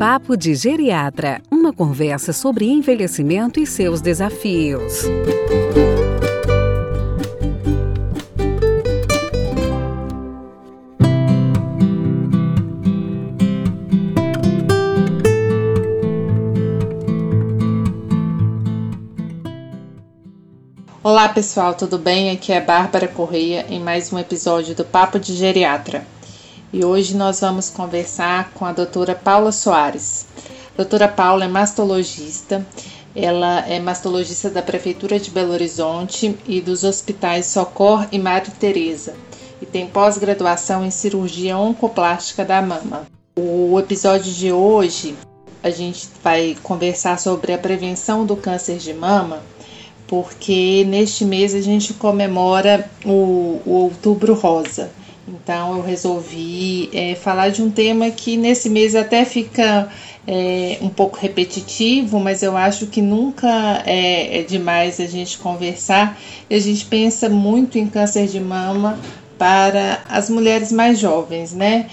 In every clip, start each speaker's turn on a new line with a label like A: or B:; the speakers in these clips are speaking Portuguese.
A: Papo de Geriatra uma conversa sobre envelhecimento e seus desafios.
B: Olá pessoal, tudo bem? Aqui é Bárbara Correia em mais um episódio do Papo de Geriatra. E hoje nós vamos conversar com a doutora Paula Soares. A doutora Paula é mastologista, ela é mastologista da Prefeitura de Belo Horizonte e dos hospitais Socor e Madre Teresa e tem pós-graduação em cirurgia oncoplástica da mama. O episódio de hoje a gente vai conversar sobre a prevenção do câncer de mama porque neste mês a gente comemora o, o Outubro Rosa. Então eu resolvi é, falar de um tema que nesse mês até fica é, um pouco repetitivo, mas eu acho que nunca é, é demais a gente conversar. E a gente pensa muito em câncer de mama para as mulheres mais jovens, né?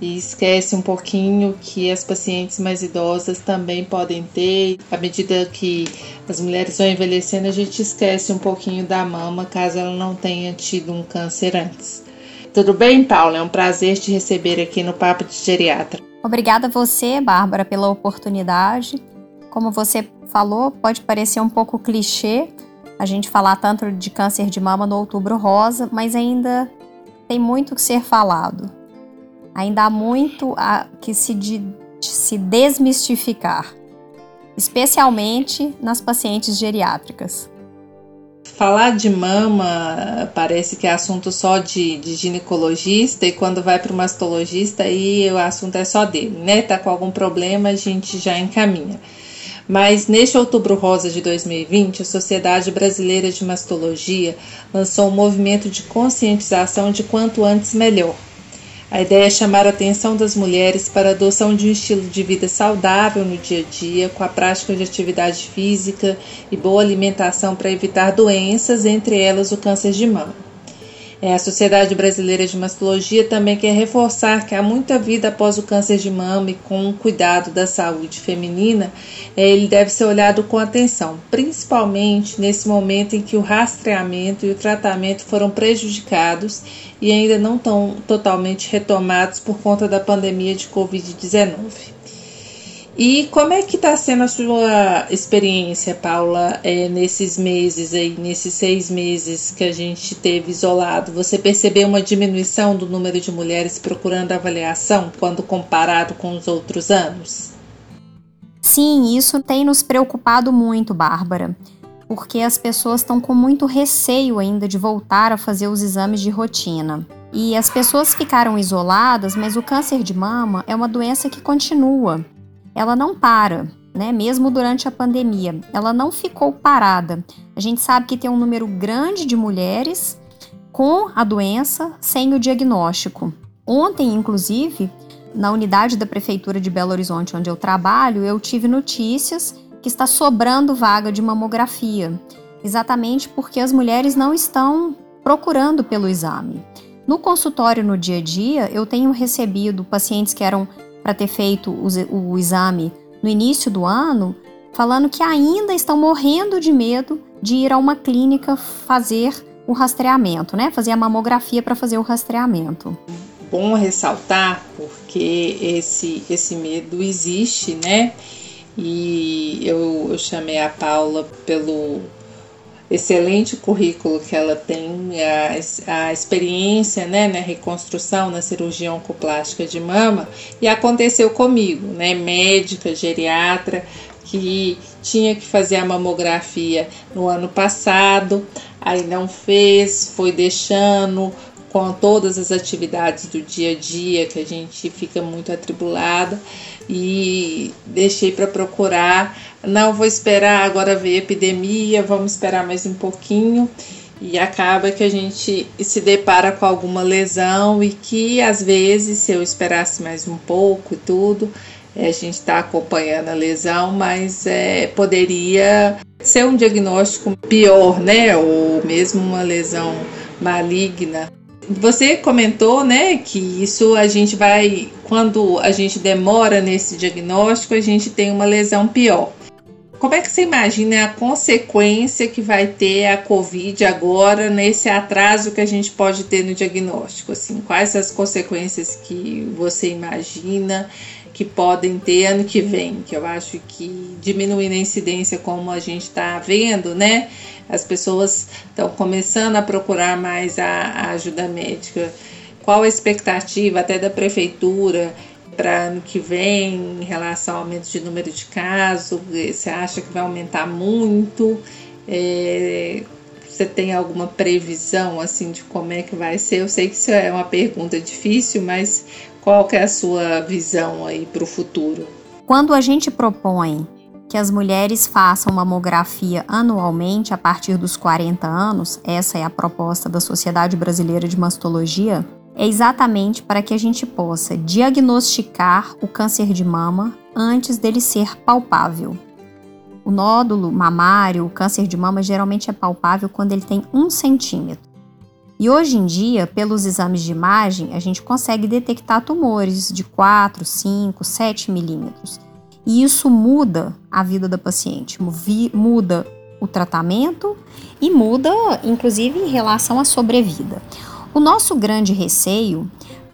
B: e esquece um pouquinho que as pacientes mais idosas também podem ter. À medida que as mulheres vão envelhecendo, a gente esquece um pouquinho da mama caso ela não tenha tido um câncer antes. Tudo bem, Paula? É um prazer te receber aqui no Papo de Geriatra.
C: Obrigada a você, Bárbara, pela oportunidade. Como você falou, pode parecer um pouco clichê a gente falar tanto de câncer de mama no outubro rosa, mas ainda tem muito que ser falado. Ainda há muito a que se, de, se desmistificar, especialmente nas pacientes geriátricas.
B: Falar de mama parece que é assunto só de, de ginecologista e quando vai para o mastologista aí o assunto é só dele, né? Tá com algum problema a gente já encaminha. Mas neste Outubro Rosa de 2020, a Sociedade Brasileira de Mastologia lançou um movimento de conscientização de quanto antes melhor a ideia é chamar a atenção das mulheres para a adoção de um estilo de vida saudável no dia a dia, com a prática de atividade física e boa alimentação para evitar doenças, entre elas o câncer de mama. É, a Sociedade Brasileira de Mastologia também quer reforçar que há muita vida após o câncer de mama e com o cuidado da saúde feminina, é, ele deve ser olhado com atenção, principalmente nesse momento em que o rastreamento e o tratamento foram prejudicados e ainda não estão totalmente retomados por conta da pandemia de Covid-19. E como é que está sendo a sua experiência, Paula, é, nesses meses aí, nesses seis meses que a gente teve isolado? Você percebeu uma diminuição do número de mulheres procurando avaliação quando comparado com os outros anos?
C: Sim, isso tem nos preocupado muito, Bárbara, porque as pessoas estão com muito receio ainda de voltar a fazer os exames de rotina. E as pessoas ficaram isoladas, mas o câncer de mama é uma doença que continua ela não para, né? Mesmo durante a pandemia, ela não ficou parada. A gente sabe que tem um número grande de mulheres com a doença sem o diagnóstico. Ontem, inclusive, na unidade da prefeitura de Belo Horizonte, onde eu trabalho, eu tive notícias que está sobrando vaga de mamografia, exatamente porque as mulheres não estão procurando pelo exame. No consultório no dia a dia, eu tenho recebido pacientes que eram para ter feito o, exame no início do ano, falando que ainda estão morrendo de medo de ir a uma clínica fazer o rastreamento, né? Fazer a mamografia para fazer o rastreamento.
B: Bom ressaltar, porque esse, esse medo existe, né? E eu, eu chamei a Paula pelo excelente currículo que ela tem, a, a experiência né, na reconstrução, na cirurgia oncoplástica de mama, e aconteceu comigo, né, médica, geriatra, que tinha que fazer a mamografia no ano passado, aí não fez, foi deixando com todas as atividades do dia a dia que a gente fica muito atribulada e deixei para procurar. Não vou esperar agora ver epidemia, vamos esperar mais um pouquinho. E acaba que a gente se depara com alguma lesão e que às vezes, se eu esperasse mais um pouco e tudo, é, a gente está acompanhando a lesão, mas é, poderia ser um diagnóstico pior, né? Ou mesmo uma lesão maligna Você comentou, né, que isso a gente vai, quando a gente demora nesse diagnóstico, a gente tem uma lesão pior. Como é que você imagina a consequência que vai ter a Covid agora nesse atraso que a gente pode ter no diagnóstico? Assim, quais as consequências que você imagina que podem ter ano que vem? Que eu acho que diminuindo a incidência, como a gente está vendo, né? As pessoas estão começando a procurar mais a, a ajuda médica. Qual a expectativa até da prefeitura? Para ano que vem em relação ao aumento de número de casos? Você acha que vai aumentar muito? É, você tem alguma previsão assim de como é que vai ser? Eu sei que isso é uma pergunta difícil, mas qual que é a sua visão aí para o futuro?
C: Quando a gente propõe que as mulheres façam mamografia anualmente a partir dos 40 anos, essa é a proposta da Sociedade Brasileira de Mastologia, é exatamente para que a gente possa diagnosticar o câncer de mama antes dele ser palpável. O nódulo mamário, o câncer de mama, geralmente é palpável quando ele tem um centímetro. E hoje em dia, pelos exames de imagem, a gente consegue detectar tumores de 4, 5, 7 milímetros. E isso muda a vida da paciente, muda o tratamento e muda, inclusive, em relação à sobrevida. O nosso grande receio,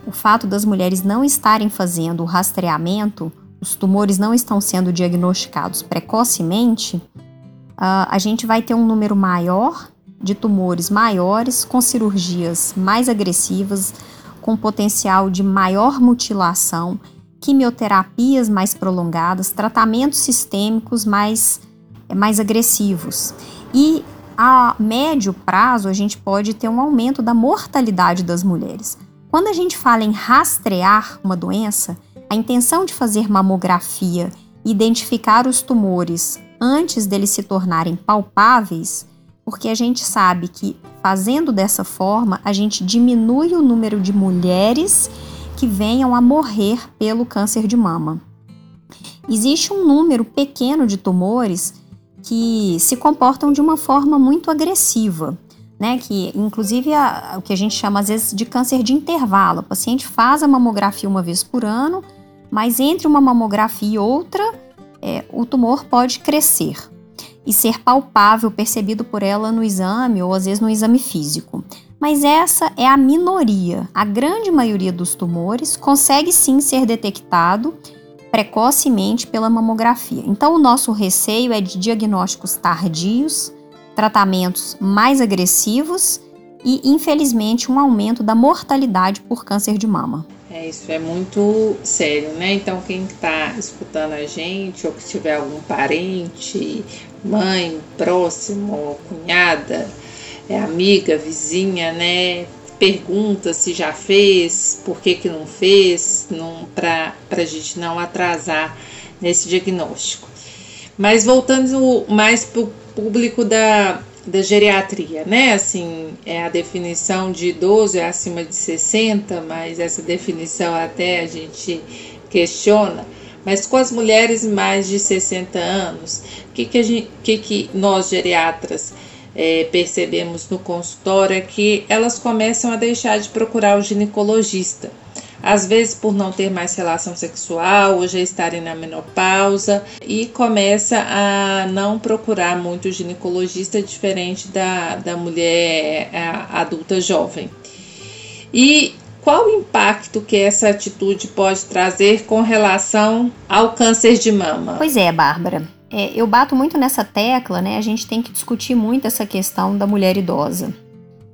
C: o fato das mulheres não estarem fazendo o rastreamento, os tumores não estão sendo diagnosticados precocemente, uh, a gente vai ter um número maior de tumores maiores, com cirurgias mais agressivas, com potencial de maior mutilação, quimioterapias mais prolongadas, tratamentos sistêmicos mais, mais agressivos. E a médio prazo, a gente pode ter um aumento da mortalidade das mulheres. Quando a gente fala em rastrear uma doença, a intenção de fazer mamografia e identificar os tumores antes deles se tornarem palpáveis, porque a gente sabe que fazendo dessa forma, a gente diminui o número de mulheres que venham a morrer pelo câncer de mama. Existe um número pequeno de tumores que se comportam de uma forma muito agressiva, né? Que inclusive a, o que a gente chama às vezes de câncer de intervalo. O paciente faz a mamografia uma vez por ano, mas entre uma mamografia e outra, é, o tumor pode crescer e ser palpável, percebido por ela no exame ou às vezes no exame físico. Mas essa é a minoria. A grande maioria dos tumores consegue sim ser detectado precocemente pela mamografia. Então, o nosso receio é de diagnósticos tardios, tratamentos mais agressivos e, infelizmente, um aumento da mortalidade por câncer de mama.
B: É, isso é muito sério, né? Então, quem está escutando a gente, ou que tiver algum parente, mãe, próximo, cunhada, é amiga, vizinha, né? Pergunta se já fez, por que, que não fez, para a gente não atrasar nesse diagnóstico. Mas voltando mais para o público da, da geriatria, né? Assim, é a definição de idoso é acima de 60, mas essa definição até a gente questiona. Mas com as mulheres mais de 60 anos, o que, que, gente, que, que nós geriatras é, percebemos no consultório é que elas começam a deixar de procurar o ginecologista. Às vezes por não ter mais relação sexual ou já estarem na menopausa e começa a não procurar muito o ginecologista diferente da, da mulher adulta jovem. E qual o impacto que essa atitude pode trazer com relação ao câncer de mama?
C: Pois é, Bárbara. É, eu bato muito nessa tecla, né? A gente tem que discutir muito essa questão da mulher idosa.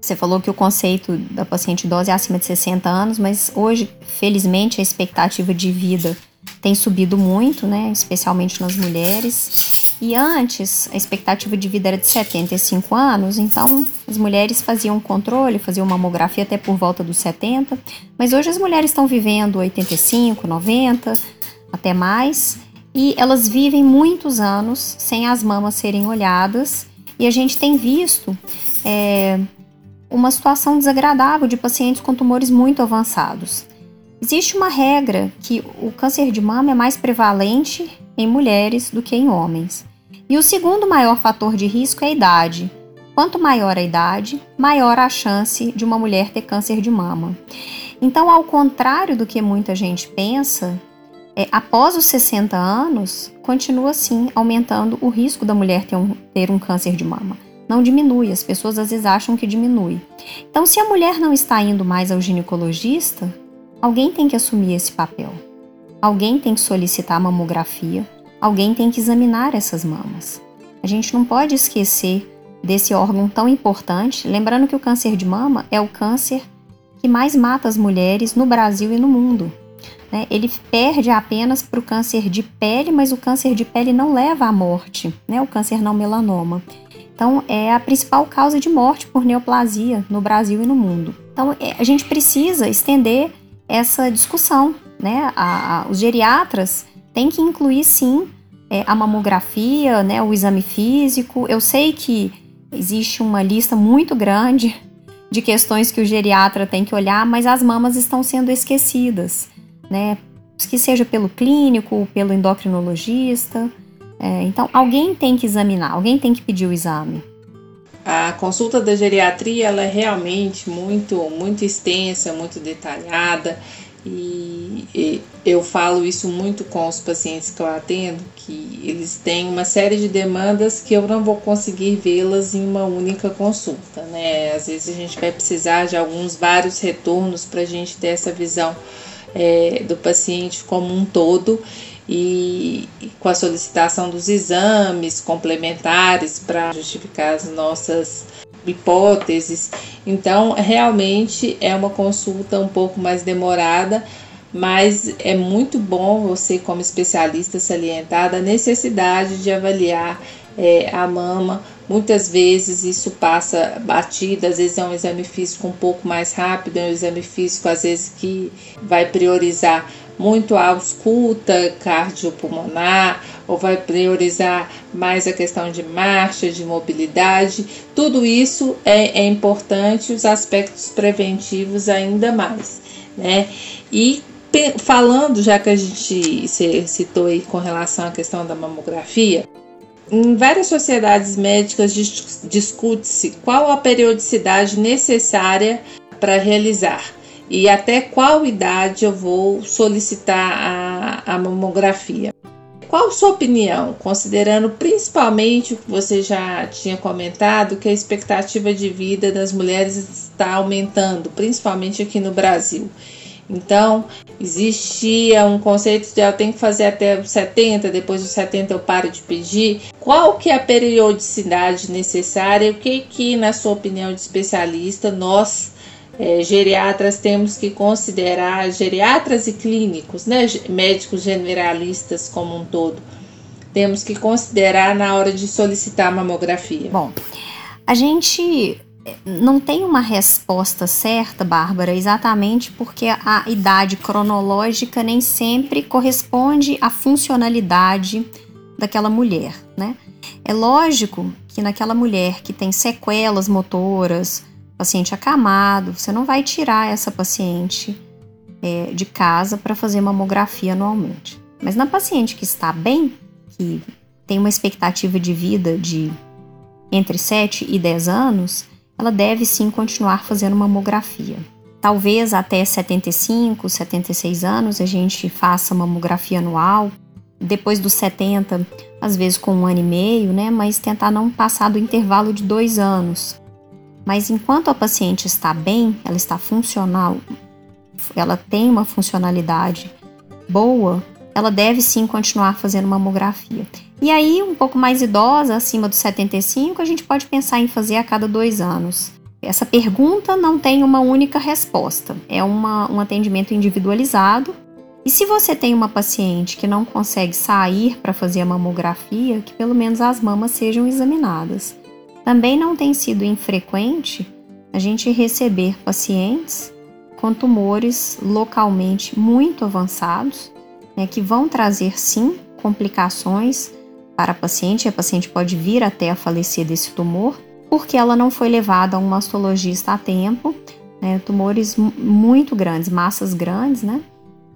C: Você falou que o conceito da paciente idosa é acima de 60 anos, mas hoje, felizmente, a expectativa de vida tem subido muito, né? Especialmente nas mulheres. E antes, a expectativa de vida era de 75 anos, então as mulheres faziam controle, faziam mamografia até por volta dos 70, mas hoje as mulheres estão vivendo 85, 90, até mais e elas vivem muitos anos sem as mamas serem olhadas e a gente tem visto é, uma situação desagradável de pacientes com tumores muito avançados. Existe uma regra que o câncer de mama é mais prevalente em mulheres do que em homens. E o segundo maior fator de risco é a idade. Quanto maior a idade, maior a chance de uma mulher ter câncer de mama. Então, ao contrário do que muita gente pensa, é, após os 60 anos, continua assim aumentando o risco da mulher ter um, ter um câncer de mama. Não diminui, as pessoas às vezes acham que diminui. Então, se a mulher não está indo mais ao ginecologista, alguém tem que assumir esse papel. Alguém tem que solicitar mamografia, alguém tem que examinar essas mamas. A gente não pode esquecer desse órgão tão importante, lembrando que o câncer de mama é o câncer que mais mata as mulheres no Brasil e no mundo. Né? Ele perde apenas para o câncer de pele, mas o câncer de pele não leva à morte, né? o câncer não melanoma. Então, é a principal causa de morte por neoplasia no Brasil e no mundo. Então, é, a gente precisa estender essa discussão. Né? A, a, os geriatras têm que incluir, sim, é, a mamografia, né, o exame físico. Eu sei que existe uma lista muito grande de questões que o geriatra tem que olhar, mas as mamas estão sendo esquecidas, né? Que seja pelo clínico, pelo endocrinologista. É, então, alguém tem que examinar, alguém tem que pedir o exame.
B: A consulta da geriatria ela é realmente muito, muito extensa, muito detalhada e, e eu falo isso muito com os pacientes que eu atendo, que eles têm uma série de demandas que eu não vou conseguir vê-las em uma única consulta, né? Às vezes a gente vai precisar de alguns vários retornos para a gente ter essa visão é, do paciente como um todo e, com a solicitação dos exames complementares para justificar as nossas hipóteses. Então, realmente é uma consulta um pouco mais demorada, mas é muito bom você, como especialista, salientar a necessidade de avaliar é, a mama. Muitas vezes isso passa batido, às vezes é um exame físico um pouco mais rápido, é um exame físico às vezes que vai priorizar muito a ausculta cardiopulmonar ou vai priorizar mais a questão de marcha, de mobilidade. Tudo isso é, é importante, os aspectos preventivos ainda mais, né? E falando, já que a gente citou aí com relação à questão da mamografia, em várias sociedades médicas discute-se qual a periodicidade necessária para realizar e até qual idade eu vou solicitar a, a mamografia. Qual sua opinião, considerando principalmente o que você já tinha comentado, que a expectativa de vida das mulheres está aumentando, principalmente aqui no Brasil? Então, existia um conceito de eu tenho que fazer até os 70, depois dos 70 eu paro de pedir. Qual que é a periodicidade necessária? O que que, na sua opinião de especialista, nós é, geriatras temos que considerar, geriatras e clínicos, né, médicos generalistas como um todo, temos que considerar na hora de solicitar mamografia?
C: Bom, a gente não tem uma resposta certa, Bárbara, exatamente porque a idade cronológica nem sempre corresponde à funcionalidade daquela mulher, né? É lógico que naquela mulher que tem sequelas motoras, paciente acamado, você não vai tirar essa paciente é, de casa para fazer mamografia anualmente. Mas na paciente que está bem, que tem uma expectativa de vida de entre 7 e 10 anos, ela deve sim continuar fazendo mamografia. Talvez até 75, 76 anos a gente faça mamografia anual, depois dos 70, às vezes com um ano e meio, né? Mas tentar não passar do intervalo de dois anos. Mas enquanto a paciente está bem, ela está funcional, ela tem uma funcionalidade boa, ela deve sim continuar fazendo mamografia. E aí, um pouco mais idosa, acima dos 75, a gente pode pensar em fazer a cada dois anos. Essa pergunta não tem uma única resposta, é uma, um atendimento individualizado. E se você tem uma paciente que não consegue sair para fazer a mamografia, que pelo menos as mamas sejam examinadas. Também não tem sido infrequente a gente receber pacientes com tumores localmente muito avançados, né, que vão trazer sim complicações para a paciente, a paciente pode vir até a falecer desse tumor, porque ela não foi levada a um mastologista a tempo, né, tumores muito grandes, massas grandes, né,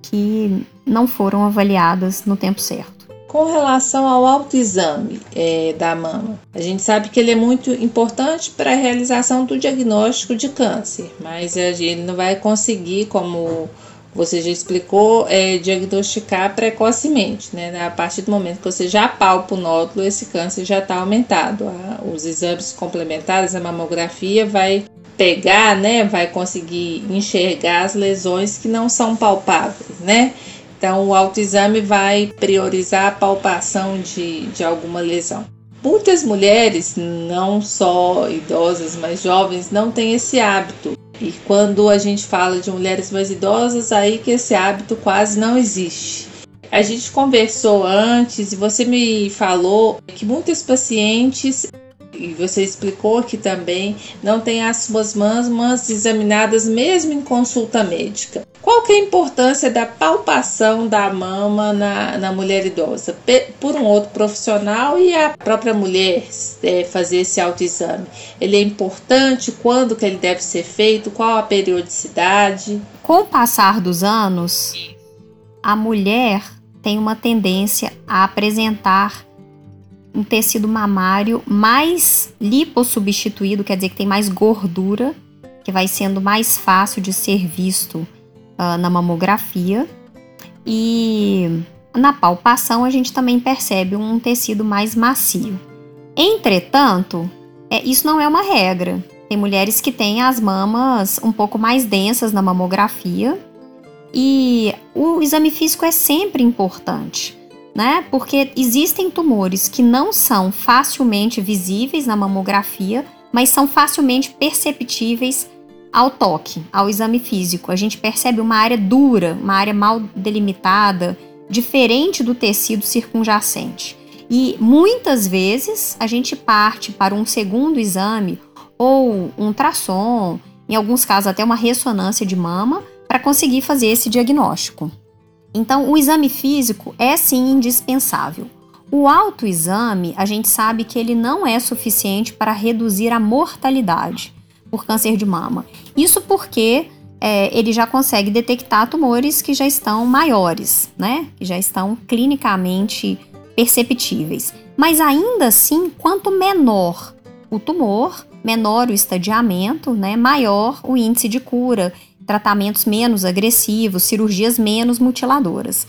C: que não foram avaliadas no tempo certo.
B: Com relação ao autoexame é, da mama, a gente sabe que ele é muito importante para a realização do diagnóstico de câncer, mas gente não vai conseguir, como você já explicou, é, diagnosticar precocemente, né? A partir do momento que você já palpa o nódulo, esse câncer já está aumentado. Os exames complementares, a mamografia vai pegar, né? Vai conseguir enxergar as lesões que não são palpáveis, né? Então, o autoexame vai priorizar a palpação de, de alguma lesão. Muitas mulheres, não só idosas, mas jovens, não têm esse hábito. E quando a gente fala de mulheres mais idosas, aí que esse hábito quase não existe. A gente conversou antes e você me falou que muitas pacientes e você explicou aqui também, não tem as suas mamas examinadas mesmo em consulta médica. Qual que é a importância da palpação da mama na, na mulher idosa? Por um outro profissional e a própria mulher é, fazer esse autoexame. Ele é importante? Quando que ele deve ser feito? Qual a periodicidade?
C: Com o passar dos anos, a mulher tem uma tendência a apresentar um tecido mamário mais lipossubstituído, quer dizer que tem mais gordura, que vai sendo mais fácil de ser visto uh, na mamografia. E na palpação a gente também percebe um tecido mais macio. Entretanto, é, isso não é uma regra. Tem mulheres que têm as mamas um pouco mais densas na mamografia e o exame físico é sempre importante né? Porque existem tumores que não são facilmente visíveis na mamografia, mas são facilmente perceptíveis ao toque, ao exame físico. A gente percebe uma área dura, uma área mal delimitada, diferente do tecido circunjacente. E muitas vezes a gente parte para um segundo exame ou um ultrassom, em alguns casos até uma ressonância de mama, para conseguir fazer esse diagnóstico. Então, o exame físico é sim indispensável. O autoexame, a gente sabe que ele não é suficiente para reduzir a mortalidade por câncer de mama. Isso porque é, ele já consegue detectar tumores que já estão maiores, né? Que já estão clinicamente perceptíveis. Mas ainda assim, quanto menor o tumor, menor o estadiamento, né? Maior o índice de cura tratamentos menos agressivos, cirurgias menos mutiladoras.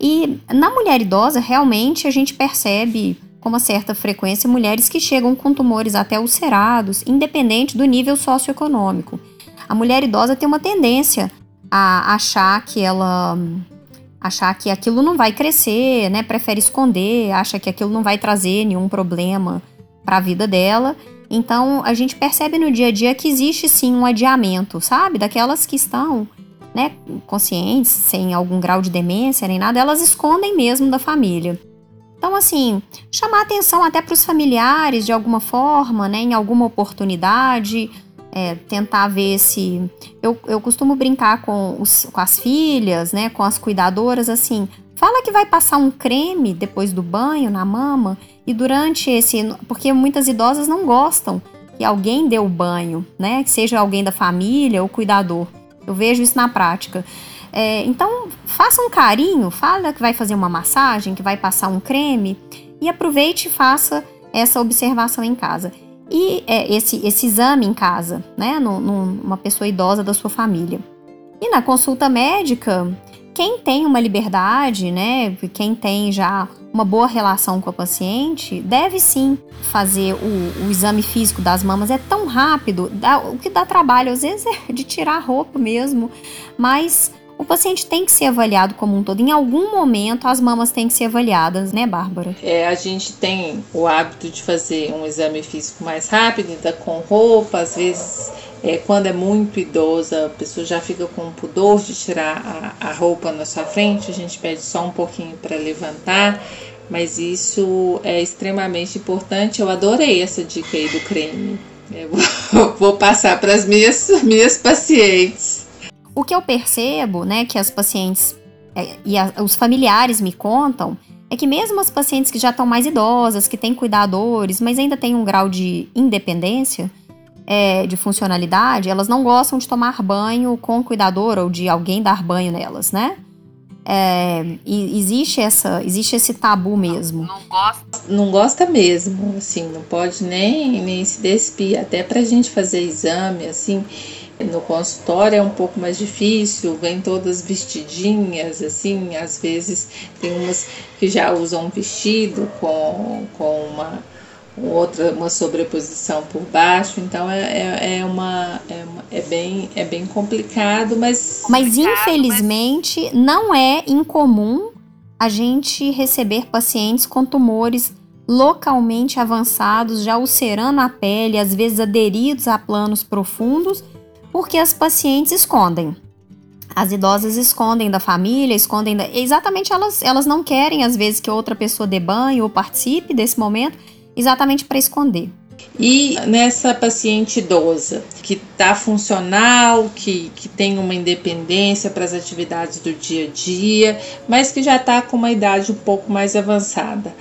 C: E na mulher idosa, realmente a gente percebe com uma certa frequência mulheres que chegam com tumores até ulcerados, independente do nível socioeconômico. A mulher idosa tem uma tendência a achar que ela achar que aquilo não vai crescer, né? Prefere esconder, acha que aquilo não vai trazer nenhum problema para a vida dela então a gente percebe no dia a dia que existe sim um adiamento, sabe? Daquelas que estão né, conscientes, sem algum grau de demência nem nada, elas escondem mesmo da família. Então, assim, chamar atenção até para os familiares de alguma forma, né, em alguma oportunidade, é, tentar ver se. Eu, eu costumo brincar com, os, com as filhas, né, com as cuidadoras, assim, fala que vai passar um creme depois do banho na mama e durante esse. Porque muitas idosas não gostam que alguém dê o banho, né? Que seja alguém da família ou cuidador. Eu vejo isso na prática. É, então, faça um carinho, fala que vai fazer uma massagem, que vai passar um creme e aproveite e faça essa observação em casa. E é, esse, esse exame em casa, né? Numa pessoa idosa da sua família. E na consulta médica, quem tem uma liberdade, né? Quem tem já uma boa relação com a paciente, deve sim fazer o, o exame físico das mamas. É tão rápido, dá, o que dá trabalho às vezes é de tirar a roupa mesmo, mas o paciente tem que ser avaliado como um todo. Em algum momento, as mamas têm que ser avaliadas, né, Bárbara?
B: É, a gente tem o hábito de fazer um exame físico mais rápido, ainda com roupa, às vezes. É, quando é muito idosa, a pessoa já fica com pudor de tirar a, a roupa na sua frente, a gente pede só um pouquinho para levantar mas isso é extremamente importante. Eu adorei essa dica aí do creme. Vou, vou passar para as minhas, minhas pacientes.
C: O que eu percebo, né, que as pacientes é, e a, os familiares me contam, é que mesmo as pacientes que já estão mais idosas, que têm cuidadores, mas ainda têm um grau de independência, é, de funcionalidade, elas não gostam de tomar banho com o cuidador ou de alguém dar banho nelas, né? É, existe essa, existe esse tabu mesmo.
B: Não, não, gosta. Não gosta mesmo, assim, não pode nem, nem se despir. Até pra gente fazer exame, assim, no consultório é um pouco mais difícil, vem todas vestidinhas, assim, às vezes tem umas que já usam um vestido com, com uma outra uma sobreposição por baixo, então é, é, é, uma, é, uma, é, bem, é bem complicado, mas.
C: Mas infelizmente mas... não é incomum a gente receber pacientes com tumores localmente avançados, já ulcerando a pele, às vezes aderidos a planos profundos, porque as pacientes escondem. As idosas escondem da família, escondem da... Exatamente elas, elas não querem, às vezes, que outra pessoa dê banho ou participe desse momento exatamente para esconder.
B: E nessa paciente idosa, que está funcional, que, que tem uma independência para as atividades do dia a dia, mas que já está com uma idade um pouco mais avançada,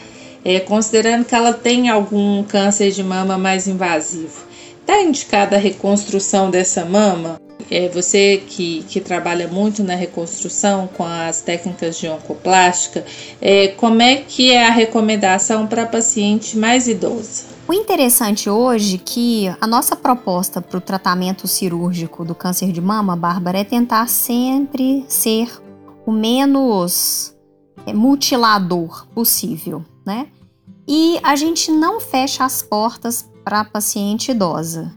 B: é, considerando que ela tem algum câncer de mama mais invasivo, está indicada a reconstrução dessa mama? É, você que, que trabalha muito na reconstrução com as técnicas de oncoplástica, é, como é que é a recomendação para paciente mais idosa?
C: O interessante hoje é que a nossa proposta para o tratamento cirúrgico do câncer de mama, Bárbara, é tentar sempre ser o menos é, mutilador possível, né? E a gente não fecha as portas para paciente idosa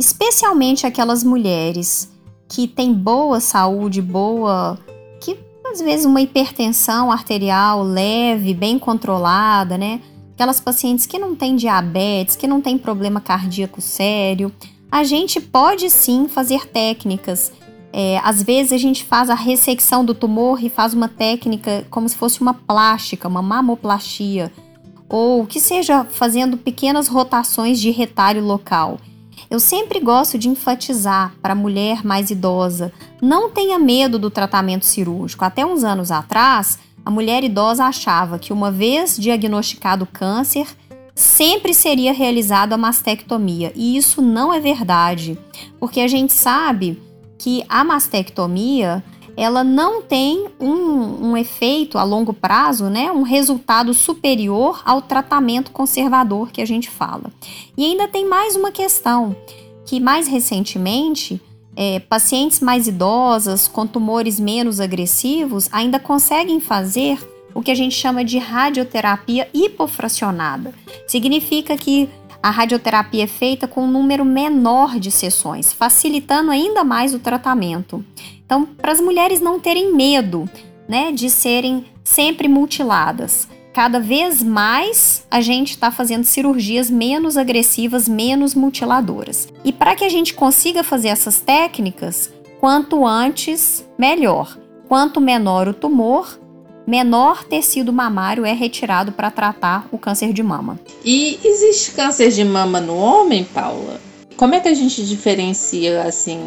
C: especialmente aquelas mulheres que têm boa saúde, boa, que às vezes uma hipertensão arterial leve, bem controlada, né? Aquelas pacientes que não têm diabetes, que não têm problema cardíaco sério. A gente pode sim fazer técnicas. É, às vezes a gente faz a ressecção do tumor e faz uma técnica como se fosse uma plástica, uma mamoplastia, ou que seja fazendo pequenas rotações de retalho local. Eu sempre gosto de enfatizar para a mulher mais idosa: não tenha medo do tratamento cirúrgico. Até uns anos atrás, a mulher idosa achava que, uma vez diagnosticado câncer, sempre seria realizada a mastectomia. E isso não é verdade, porque a gente sabe que a mastectomia ela não tem um, um, efeito a longo prazo, né, um resultado superior ao tratamento conservador que a gente fala. E ainda tem mais uma questão, que mais recentemente, é, pacientes mais idosas, com tumores menos agressivos, ainda conseguem fazer o que a gente chama de radioterapia hipofracionada. Significa que a radioterapia é feita com um número menor de sessões, facilitando ainda mais o tratamento. Então, para as mulheres não terem medo, né, de serem sempre mutiladas. Cada vez mais a gente está fazendo cirurgias menos agressivas, menos mutiladoras. E para que a gente consiga fazer essas técnicas, quanto antes, melhor. Quanto menor o tumor, menor tecido mamário é retirado para tratar o câncer de mama.
B: E existe câncer de mama no homem, Paula? Como é que a gente diferencia assim?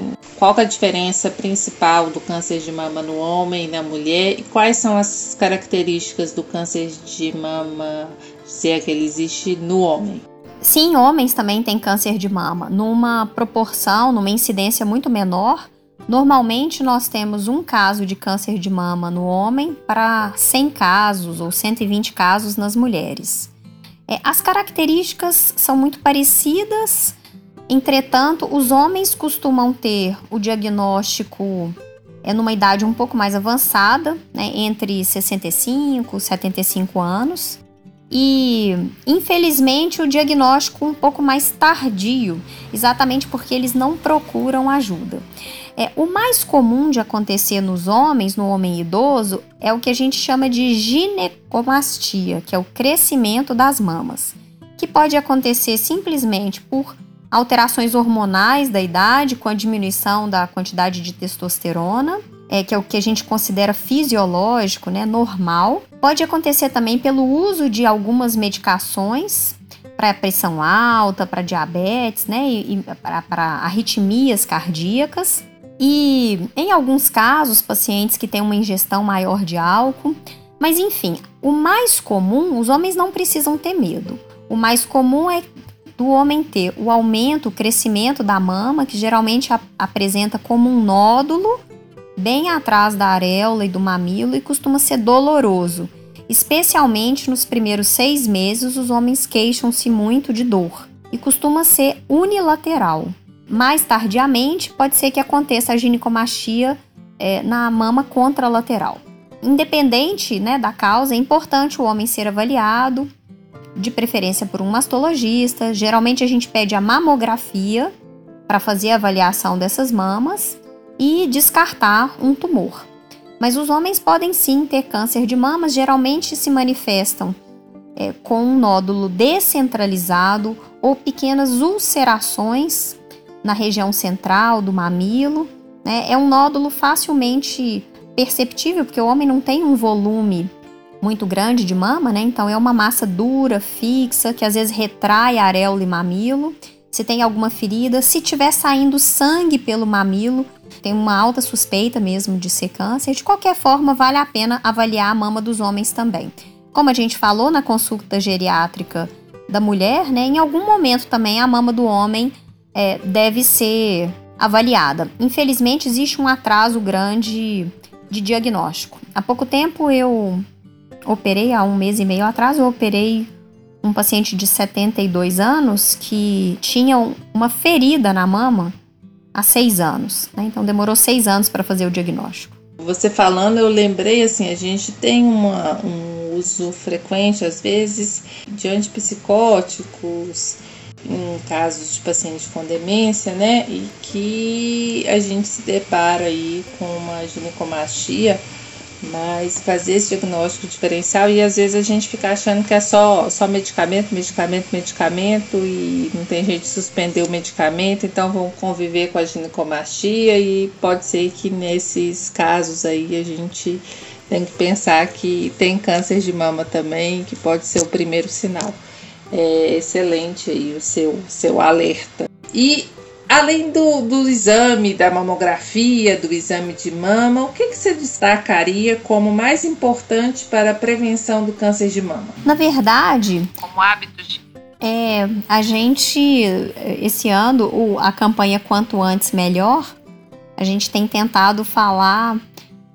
B: Qual é a diferença principal do câncer de mama no homem e na mulher? E quais são as características do câncer de mama, se é que ele existe, no homem?
C: Sim, homens também têm câncer de mama, numa proporção, numa incidência muito menor Normalmente nós temos um caso de câncer de mama no homem para 100 casos ou 120 casos nas mulheres. É, as características são muito parecidas, entretanto, os homens costumam ter o diagnóstico é numa idade um pouco mais avançada, né, entre 65 e 75 anos, e infelizmente o diagnóstico um pouco mais tardio, exatamente porque eles não procuram ajuda. É, o mais comum de acontecer nos homens, no homem idoso, é o que a gente chama de ginecomastia, que é o crescimento das mamas, que pode acontecer simplesmente por alterações hormonais da idade, com a diminuição da quantidade de testosterona, é, que é o que a gente considera fisiológico, né, normal. Pode acontecer também pelo uso de algumas medicações para pressão alta, para diabetes, né, e, e para arritmias cardíacas. E em alguns casos, pacientes que têm uma ingestão maior de álcool. Mas enfim, o mais comum, os homens não precisam ter medo. O mais comum é do homem ter o aumento, o crescimento da mama, que geralmente ap apresenta como um nódulo bem atrás da areola e do mamilo e costuma ser doloroso. Especialmente nos primeiros seis meses, os homens queixam-se muito de dor e costuma ser unilateral. Mais tardiamente, pode ser que aconteça a ginecomastia é, na mama contralateral. Independente né, da causa, é importante o homem ser avaliado, de preferência por um mastologista. Geralmente a gente pede a mamografia para fazer a avaliação dessas mamas e descartar um tumor. Mas os homens podem sim ter câncer de mamas, geralmente se manifestam é, com um nódulo descentralizado ou pequenas ulcerações na região central do mamilo. Né? É um nódulo facilmente perceptível, porque o homem não tem um volume muito grande de mama, né? Então é uma massa dura, fixa, que às vezes retrai areola e mamilo. Se tem alguma ferida, se tiver saindo sangue pelo mamilo, tem uma alta suspeita mesmo de ser câncer. De qualquer forma, vale a pena avaliar a mama dos homens também. Como a gente falou na consulta geriátrica da mulher, né? Em algum momento também a mama do homem é, deve ser avaliada. Infelizmente, existe um atraso grande de diagnóstico. Há pouco tempo eu operei, há um mês e meio atrás, eu operei um paciente de 72 anos que tinha uma ferida na mama há seis anos. Né? Então demorou seis anos para fazer o diagnóstico.
B: Você falando, eu lembrei assim, a gente tem uma, um uso frequente, às vezes, de antipsicóticos, em casos de pacientes com demência, né? E que a gente se depara aí com uma ginecomastia, mas fazer esse diagnóstico diferencial e às vezes a gente fica achando que é só, só medicamento, medicamento, medicamento e não tem jeito de suspender o medicamento, então vão conviver com a ginecomastia e pode ser que nesses casos aí a gente tem que pensar que tem câncer de mama também, que pode ser o primeiro sinal é excelente aí o seu, seu alerta. E além do, do exame da mamografia, do exame de mama, o que, que você destacaria como mais importante para a prevenção do câncer de mama?
C: Na verdade, como hábitos de é, a gente, esse ano, o, a campanha Quanto Antes Melhor, a gente tem tentado falar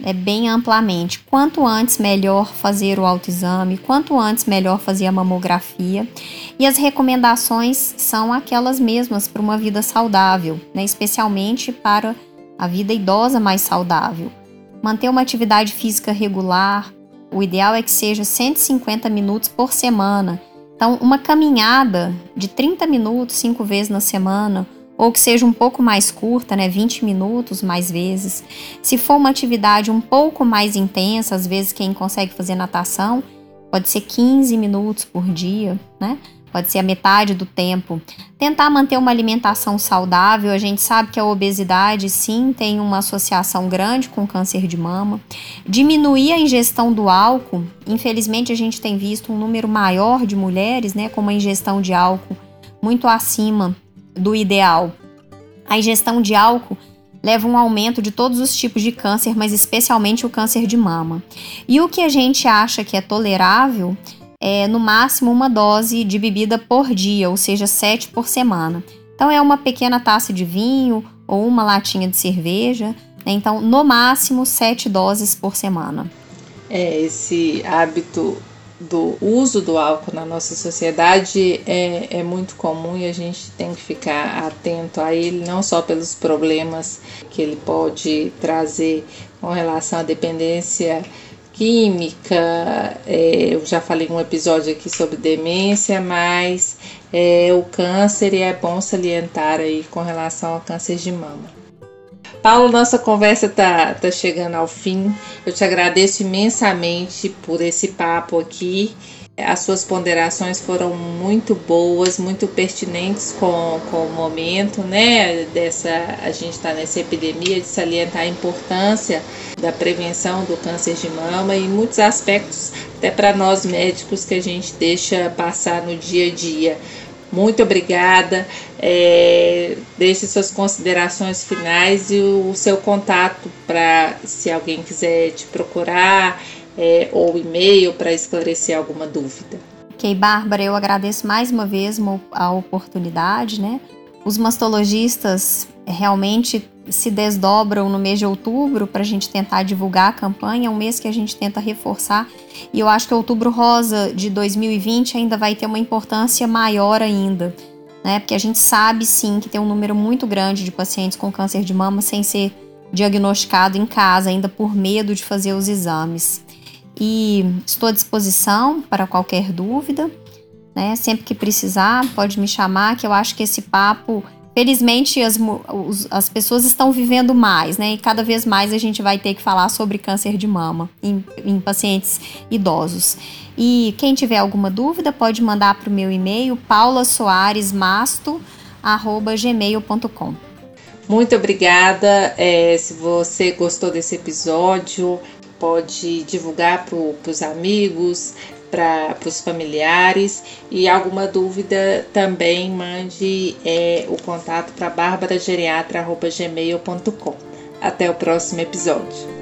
C: é, bem amplamente. Quanto antes, melhor fazer o autoexame, quanto antes, melhor fazer a mamografia. E as recomendações são aquelas mesmas para uma vida saudável, né, especialmente para a vida idosa mais saudável. Manter uma atividade física regular, o ideal é que seja 150 minutos por semana. Então, uma caminhada de 30 minutos cinco vezes na semana ou que seja um pouco mais curta, né, 20 minutos mais vezes. Se for uma atividade um pouco mais intensa, às vezes quem consegue fazer natação, pode ser 15 minutos por dia, né? Pode ser a metade do tempo. Tentar manter uma alimentação saudável. A gente sabe que a obesidade, sim, tem uma associação grande com câncer de mama. Diminuir a ingestão do álcool. Infelizmente, a gente tem visto um número maior de mulheres, né, com uma ingestão de álcool muito acima do ideal. A ingestão de álcool leva um aumento de todos os tipos de câncer, mas especialmente o câncer de mama. E o que a gente acha que é tolerável é no máximo uma dose de bebida por dia, ou seja, sete por semana. Então é uma pequena taça de vinho ou uma latinha de cerveja. Né? Então, no máximo sete doses por semana.
B: É, esse hábito do uso do álcool na nossa sociedade é, é muito comum e a gente tem que ficar atento a ele, não só pelos problemas que ele pode trazer com relação à dependência química, é, eu já falei um episódio aqui sobre demência, mas é, o câncer e é bom salientar aí com relação ao câncer de mama. Paulo, nossa conversa tá, tá chegando ao fim. Eu te agradeço imensamente por esse papo aqui. As suas ponderações foram muito boas, muito pertinentes com, com o momento, né? Dessa, a gente está nessa epidemia de salientar a importância da prevenção do câncer de mama e muitos aspectos, até para nós médicos, que a gente deixa passar no dia a dia. Muito obrigada. É, deixe suas considerações finais e o, o seu contato para se alguém quiser te procurar é, ou e-mail para esclarecer alguma dúvida.
C: Ok, Bárbara, eu agradeço mais uma vez a oportunidade, né? Os mastologistas realmente se desdobram no mês de outubro para a gente tentar divulgar a campanha, é um mês que a gente tenta reforçar. E eu acho que Outubro Rosa de 2020 ainda vai ter uma importância maior ainda, né? Porque a gente sabe sim que tem um número muito grande de pacientes com câncer de mama sem ser diagnosticado em casa, ainda por medo de fazer os exames. E estou à disposição para qualquer dúvida, né? Sempre que precisar, pode me chamar, que eu acho que esse papo Felizmente as, as pessoas estão vivendo mais, né? E cada vez mais a gente vai ter que falar sobre câncer de mama em, em pacientes idosos. E quem tiver alguma dúvida pode mandar para o meu e-mail paulasoaresmasto@gmail.com.
B: Muito obrigada. É, se você gostou desse episódio, pode divulgar para os amigos, para os familiares e alguma dúvida também mande é, o contato para barbarageriatra.gmail.com. Até o próximo episódio.